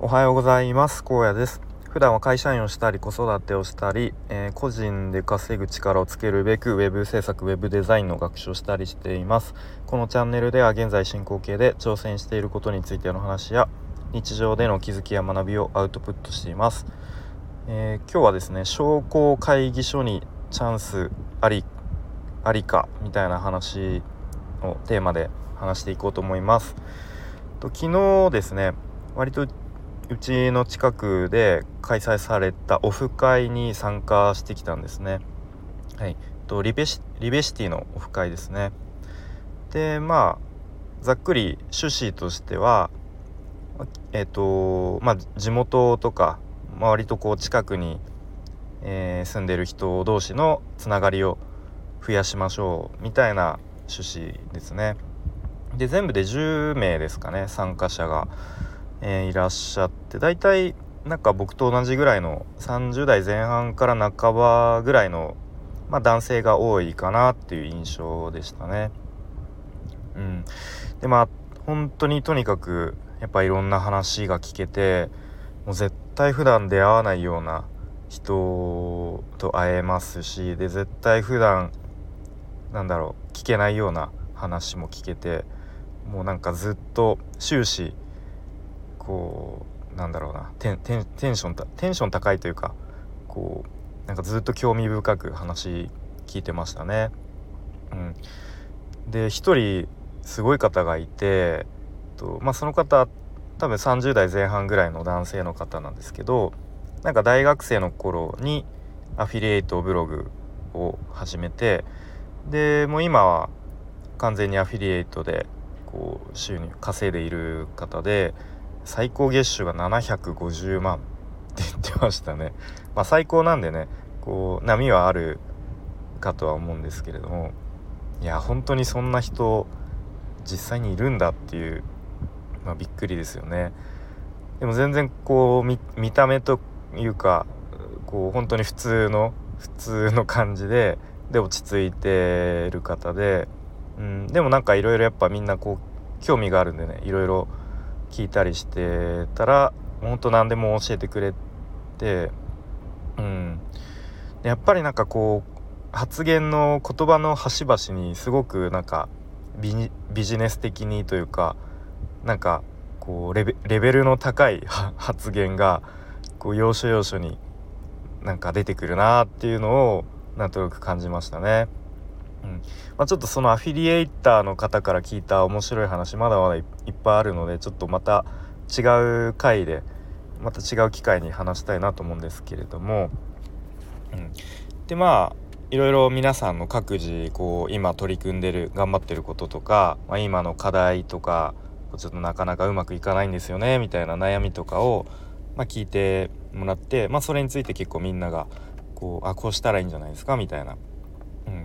おはようございます。荒野です。普段は会社員をしたり子育てをしたり、えー、個人で稼ぐ力をつけるべく web 制作 web デザインの学習をしたりしています。このチャンネルでは現在進行形で挑戦していることについての話や日常での気づきや学びをアウトプットしています、えー、今日はですね商工会議所にチャンスありありかみたいな話をテーマで話していこうと思います。と昨日ですね割とうちの近くで開催されたオフ会に参加してきたんですね。はい、とリベシリベシティのオフ会ですね。でまあざっくり趣旨としてはえっ、とまあ地元とか、まあ、割とこう近くに、えー、住んでる人同士のつながりを増やしましょうみたいな趣旨ですね。で全部で10名ですかね参加者が。えー、いらっしゃって大体なんか僕と同じぐらいの30代前半から半ばぐらいの、まあ、男性が多いかなっていう印象でしたね。うん、でまあ本当にとにかくやっぱいろんな話が聞けてもう絶対普段出会わないような人と会えますしで絶対普段なんだろう聞けないような話も聞けてもうなんかずっと終始こうなんだろうなテンテンテンションテンション高いというかこうなんかずっと興味深く話聞いてましたね。うん、で一人すごい方がいてと、まあ、その方多分30代前半ぐらいの男性の方なんですけどなんか大学生の頃にアフィリエイトブログを始めてでもう今は完全にアフィリエイトでこう収入稼いでいる方で最高月収が750万って言ってましたね。まあ最高なんでねこう波はあるかとは思うんですけれどもいや本当にそんな人実際にいるんだっていう、まあ、びっくりですよね。でも全然こう見た目というかこう本当に普通の普通の感じでで落ち着いてる方で、うん、でもなんかいろいろやっぱみんなこう興味があるんでねいろいろ聞いたりしてたらほんと何でも教えてくれてうんやっぱりなんかこう発言の言葉の端々にすごくなんかビジネス的にというかなんかこうレベルの高い発言がこう要所要所になんか出てくるなっていうのをなんとなく感じましたね。うん。まあ、ちょっとそのアフィリエイターの方から聞いた面白い話まだまだいっぱいあるのでちょっとまた違う回でまた違う機会に話したいなと思うんですけれども、うん、でまあいろいろ皆さんの各自こう今取り組んでる頑張ってることとか、まあ、今の課題とかちょっとなかなかうまくいかないんですよねみたいな悩みとかを、まあ、聞いてもらって、まあ、それについて結構みんながこうあこうしたらいいんじゃないですかみたいな。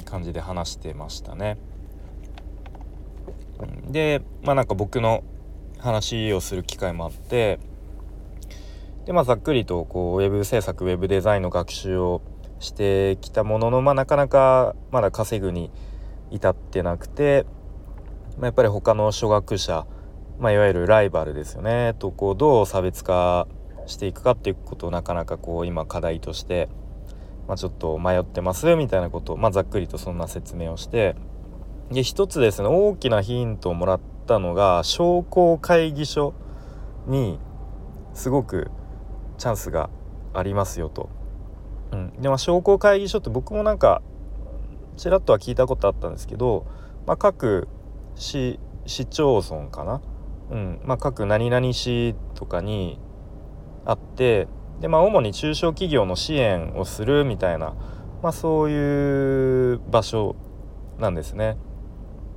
感じで話してましたね。でまあなんか僕の話をする機会もあってでまあざっくりとこうウェブ制作ウェブデザインの学習をしてきたもののまあなかなかまだ稼ぐに至ってなくて、まあ、やっぱり他の初学者、まあ、いわゆるライバルですよねとこうどう差別化していくかっていうことをなかなかこう今課題としてまあ、ちょっと迷ってますみたいなことを、まあ、ざっくりとそんな説明をしてで一つですね大きなヒントをもらったのが商工会議所にすごくチャンスがありますよと。うん、でまあ商工会議所って僕もなんかちらっとは聞いたことあったんですけど、まあ、各市市町村かな、うん。まあ、各何々市とかにあってでまあ主に中小企業の支援をするみたいな、まあ、そういう場所なんですね。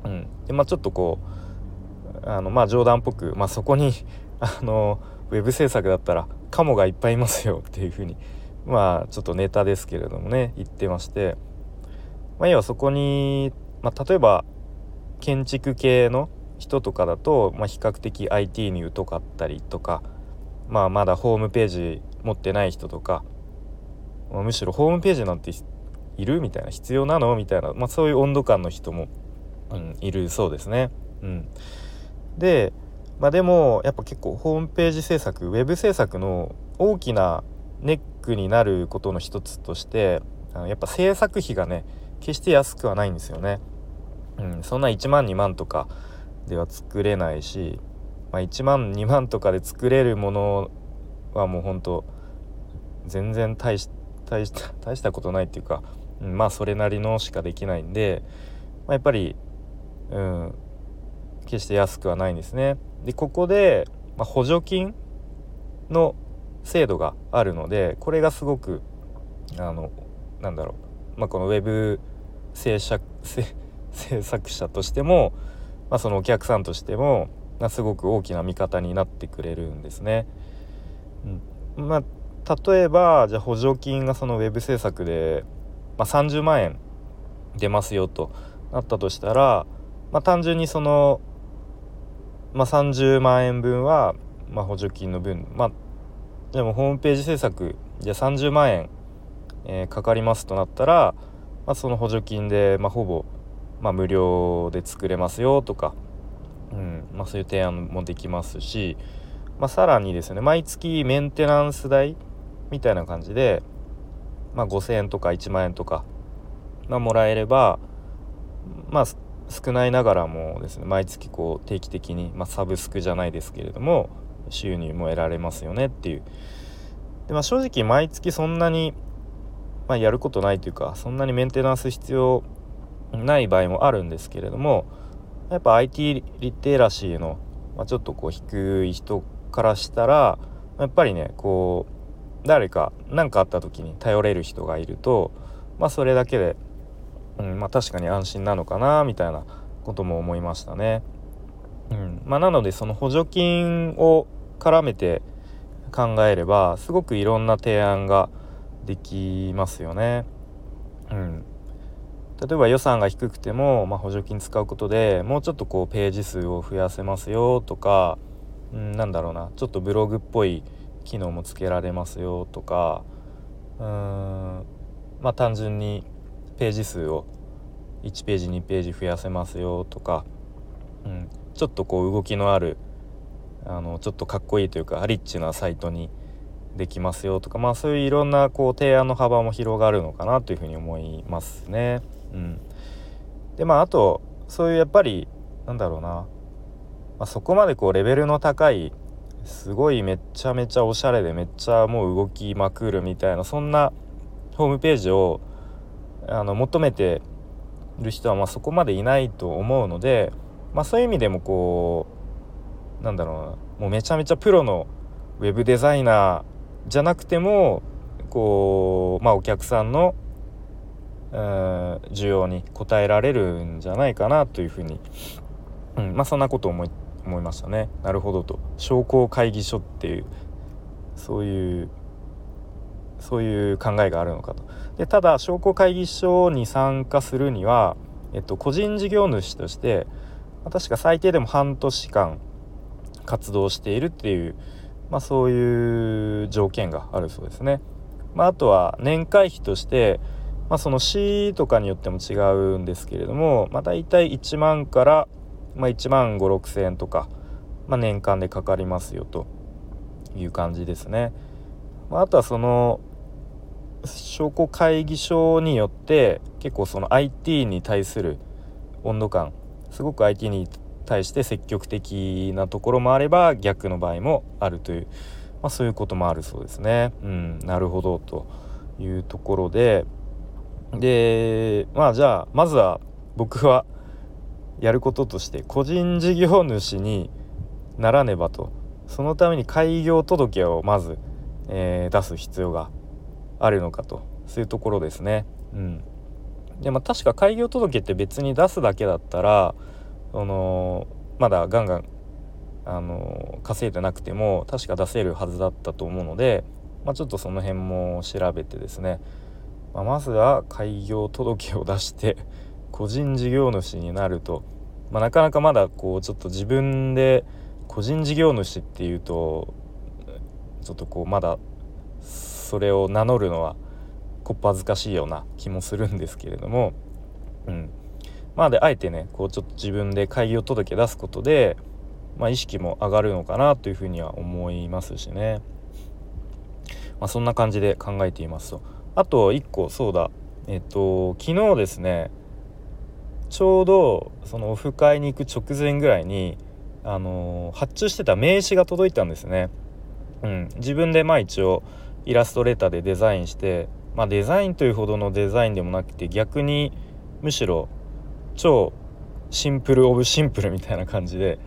うん、でまあちょっとこうあのまあ冗談っぽく、まあ、そこに あのウェブ制作だったらカモがいっぱいいますよっていうふうにまあちょっとネタですけれどもね言ってまして、まあ、要はそこに、まあ、例えば建築系の人とかだと、まあ、比較的 IT に疎かったりとか、まあ、まだホームページ持ってない人とか、まあ、むしろホームページなんているみたいな必要なのみたいな、まあ、そういう温度感の人も、うん、いるそうですね。うん、でまあでもやっぱ結構ホームページ制作ウェブ制作の大きなネックになることの一つとしてあのやっぱ制作費がね決して安くはないんですよね。うん、そんな1万2万とかでは作れないし、まあ、1万2万とかで作れるものはもうほんと全然大した大したことないっていうか、うん、まあそれなりのしかできないんで、まあ、やっぱり、うん、決して安くはないんですね。でここで、まあ、補助金の制度があるのでこれがすごくあのなんだろう、まあ、このウェブ制作制作者としても、まあ、そのお客さんとしても、まあ、すごく大きな味方になってくれるんですね。うん、まあ、例えばじゃあ補助金がそのウェブ制作で、まあ、30万円出ますよとなったとしたら、まあ、単純にその、まあ、30万円分は、まあ、補助金の分。まあでもホームページ制作じゃあ30万円、えー、かかりますとなったら、まあ、その補助金で、まあ、ほぼ、まあ、無料で作れますよとか、うんまあ、そういう提案もできますし、まあ、さらにですね毎月メンテナンス代みたいな感じで、まあ、5,000円とか1万円とか、まあ、もらえればまあ少ないながらもですね毎月こう定期的に、まあ、サブスクじゃないですけれども収入も得られますよねっていう。で、まあ、正直毎月そんなに、まあ、やることないというかそんなにメンテナンス必要ない場合もあるんですけれどもやっぱ IT リテラシーの、まあ、ちょっとこう低い人からしたらやっぱりねこう誰か何かあった時に頼れる人がいるとまあそれだけで、うんまあ、確かに安心なのかなみたいなことも思いましたね。うんまあ、なのでその補助金を絡めて考えればすごくいろんな提案ができますよね。うん、例えば予算が低くても、まあ、補助金使うことでもうちょっとこうページ数を増やせますよとか、うん、なんだろうなちょっとブログっぽい機能もつけられますよとかうーんまあ単純にページ数を1ページ2ページ増やせますよとか、うん、ちょっとこう動きのあるあのちょっとかっこいいというかリッチなサイトにできますよとかまあそういういろんなこう提案の幅も広がるのかなというふうに思いますね。うん、でまああとそういうやっぱりなんだろうな、まあ、そこまでこうレベルの高いすごいめっちゃめちゃおしゃれでめっちゃもう動きまくるみたいなそんなホームページをあの求めてる人はまそこまでいないと思うので、まあ、そういう意味でもこうなんだろうなもうめちゃめちゃプロのウェブデザイナーじゃなくてもこうまあお客さんの需要に応えられるんじゃないかなというふうに、うん、まあそんなこと思い思いましたね。なるほどと商工会議所っていうそういうそういう考えがあるのかと。でただ商工会議所に参加するには、えっと、個人事業主として確か最低でも半年間活動しているっていう、まあ、そういう条件があるそうですね。まあ、あとは年会費として、まあ、その市とかによっても違うんですけれども、まあ、大体1万から、まあ、1万5 6千円とか、まあ、年間でかかりますよという感じですね。まあ、あとはその商工会議所によって結構その IT に対する温度感すごく IT に対して積極的なところもあれば逆の場合もあるという、まあ、そういうこともあるそうですね。うん、なるほどというところででまあじゃあまずは僕はやることとして個人事業主にならねばと。そのために開業届をまず、えー、出す必要があるのかと。そういうところですね。うん、でまあ確か開業届って別に出すだけだったらそのまだガンガンあの稼いでなくても確か出せるはずだったと思うので、まあ、ちょっとその辺も調べてですね、まあ、まずは開業届を出して個人事業主になると、まあ、なかなかまだこうちょっと自分で個人事業主っていうとちょっとこうまだそれを名乗るのはこっぱずかしいような気もするんですけれども、うん、まあであえてねこうちょっと自分で開業届け出すことでまあ、意識も上がるのかなというふうには思いますしね、まあ、そんな感じで考えていますと。あと1個そうだ。えっと昨日ですねちょうどそのオフ会に行く直前ぐらいにあの発注してた名刺が届いたんですね。うん、自分でまあ一応イラストレーターでデザインして、まあ、デザインというほどのデザインでもなくて逆にむしろ超シンプルオブシンプルみたいな感じで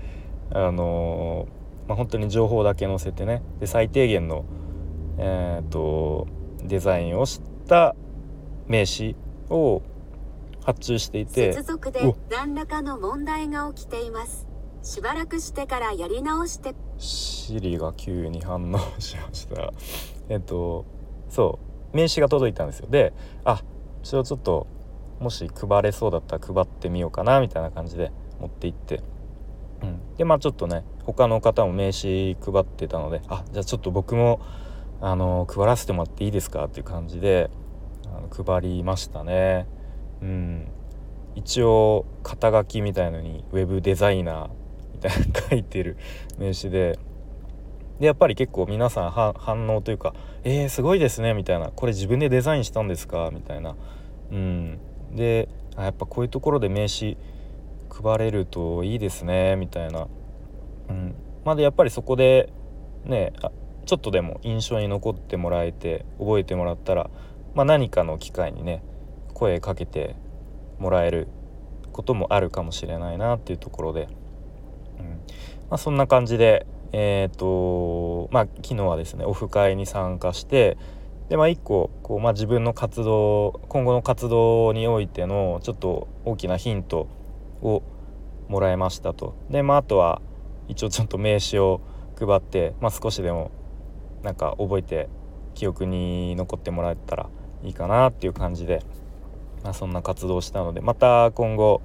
あのー、まあ、本当に情報だけ載せてねで最低限の、えーと、デザインをした名刺を発注していて接続で何らかの問題が起きています。しばらくしてからやり直してシリが急に反応しました。えっとそう。名刺が届いたんですよ。であそれをちょっともし配れそうだったら配ってみようかなみたいな感じで持って行って、うん、でまあちょっとね他の方も名刺配ってたのであじゃあちょっと僕もあの配らせてもらっていいですか？っていう感じであの配りましたね。うん、一応肩書きみたいのにウェブデザイナーみたいな書いてる 名刺ででやっぱり結構皆さん反応というか「えー、すごいですね」みたいな「これ自分でデザインしたんですか?」みたいな、うん、でやっぱこういうところで名刺配れるといいですねみたいな、うん、まあでやっぱりそこでねちょっとでも印象に残ってもらえて覚えてもらったら、まあ、何かの機会にね声かけてもらえることもあるかもしれないなっていうところで、うん。まあ、そんな感じでえっ、ー、とまあ昨日はですねオフ会に参加してでまあ一個こう、まあ、自分の活動今後の活動においてのちょっと大きなヒントをもらいましたと。でまああとは一応ちょっと名刺を配って、まあ、少しでもなんか覚えて記憶に残ってもらえたらいいかなっていう感じで、まあ、そんな活動したのでまた今後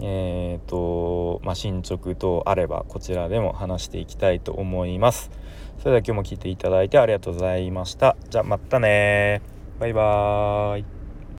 えーとまあ、進捗等あればこちらでも話していきたいと思います。それでは今日も聴いていただいてありがとうございました。じゃあまたねバイバーイ。